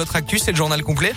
Votre actu, c'est le journal complet.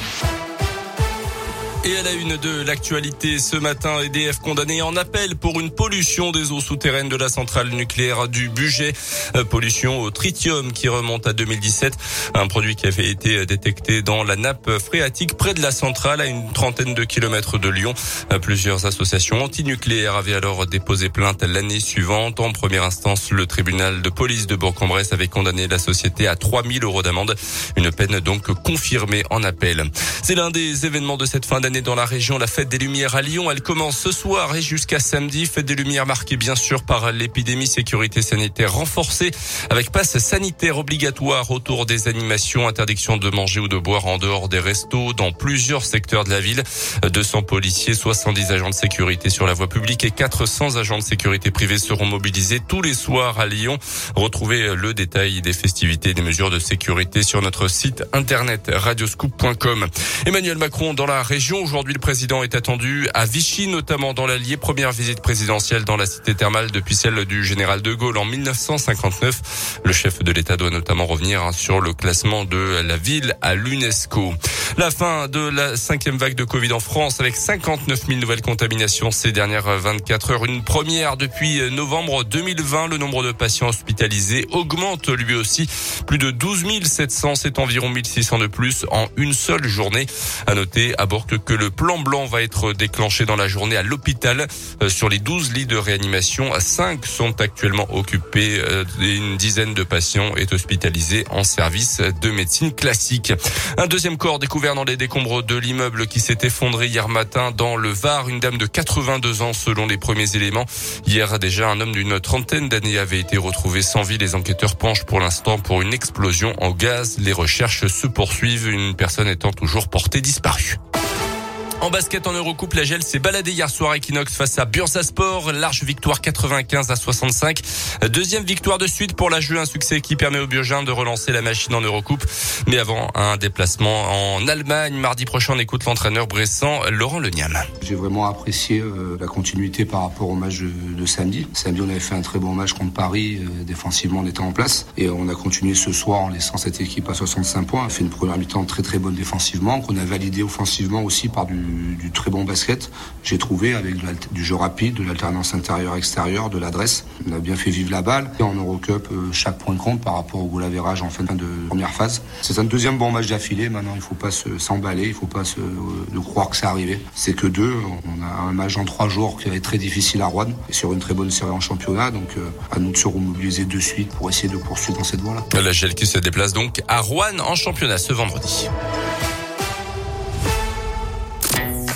Et à la une de l'actualité ce matin, EDF condamné en appel pour une pollution des eaux souterraines de la centrale nucléaire du budget. Euh, pollution au tritium qui remonte à 2017. Un produit qui avait été détecté dans la nappe phréatique près de la centrale à une trentaine de kilomètres de Lyon. Euh, plusieurs associations antinucléaires avaient alors déposé plainte l'année suivante. En première instance, le tribunal de police de Bourg-en-Bresse avait condamné la société à 3000 euros d'amende. Une peine donc confirmée en appel. C'est l'un des événements de cette fin d'année dans la région, la fête des Lumières à Lyon. Elle commence ce soir et jusqu'à samedi. Fête des Lumières marquée bien sûr par l'épidémie sécurité sanitaire renforcée avec passe sanitaire obligatoire autour des animations, interdiction de manger ou de boire en dehors des restos dans plusieurs secteurs de la ville. 200 policiers, 70 agents de sécurité sur la voie publique et 400 agents de sécurité privés seront mobilisés tous les soirs à Lyon. Retrouvez le détail des festivités et des mesures de sécurité sur notre site internet radioscoop.com. Emmanuel Macron dans la région Aujourd'hui, le président est attendu à Vichy, notamment dans l'Allier. Première visite présidentielle dans la cité thermale depuis celle du général de Gaulle en 1959. Le chef de l'État doit notamment revenir sur le classement de la ville à l'UNESCO. La fin de la cinquième vague de Covid en France avec 59 000 nouvelles contaminations ces dernières 24 heures. Une première depuis novembre 2020. Le nombre de patients hospitalisés augmente lui aussi. Plus de 12 700, c'est environ 1600 de plus en une seule journée. À noter à bord que que le plan blanc va être déclenché dans la journée à l'hôpital. Euh, sur les 12 lits de réanimation, 5 sont actuellement occupés euh, et une dizaine de patients est hospitalisé en service de médecine classique. Un deuxième corps découvert dans les décombres de l'immeuble qui s'est effondré hier matin dans le Var. Une dame de 82 ans selon les premiers éléments. Hier déjà, un homme d'une trentaine d'années avait été retrouvé sans vie. Les enquêteurs penchent pour l'instant pour une explosion en gaz. Les recherches se poursuivent, une personne étant toujours portée disparue. En basket en Eurocoupe, la Gel s'est baladée hier soir à Equinox face à Bursasport. Large victoire 95 à 65. Deuxième victoire de suite pour la jeu, un succès qui permet aux Biogins de relancer la machine en Eurocoupe. Mais avant un déplacement en Allemagne, mardi prochain, on écoute l'entraîneur bressant Laurent Leniam. J'ai vraiment apprécié euh, la continuité par rapport au match de, samedi. Samedi, on avait fait un très bon match contre Paris. Euh, défensivement, on était en place. Et on a continué ce soir en laissant cette équipe à 65 points. On a fait une première mi-temps très très bonne défensivement, qu'on a validé offensivement aussi par du du, très bon basket, j'ai trouvé, avec du jeu rapide, de l'alternance intérieure-extérieure, de l'adresse. On a bien fait vivre la balle. En Eurocup, euh, chaque point compte par rapport au goal average en fin de première phase. C'est un deuxième bon match d'affilée. Maintenant, il ne faut pas s'emballer, il ne faut pas se, euh, croire que c'est arrivé. C'est que deux. On a un match en trois jours qui va être très difficile à Rouen et sur une très bonne série en championnat. Donc, euh, à nous de se remobiliser de suite pour essayer de poursuivre dans cette voie-là. La GEL qui se déplace donc à Rouen en championnat ce vendredi.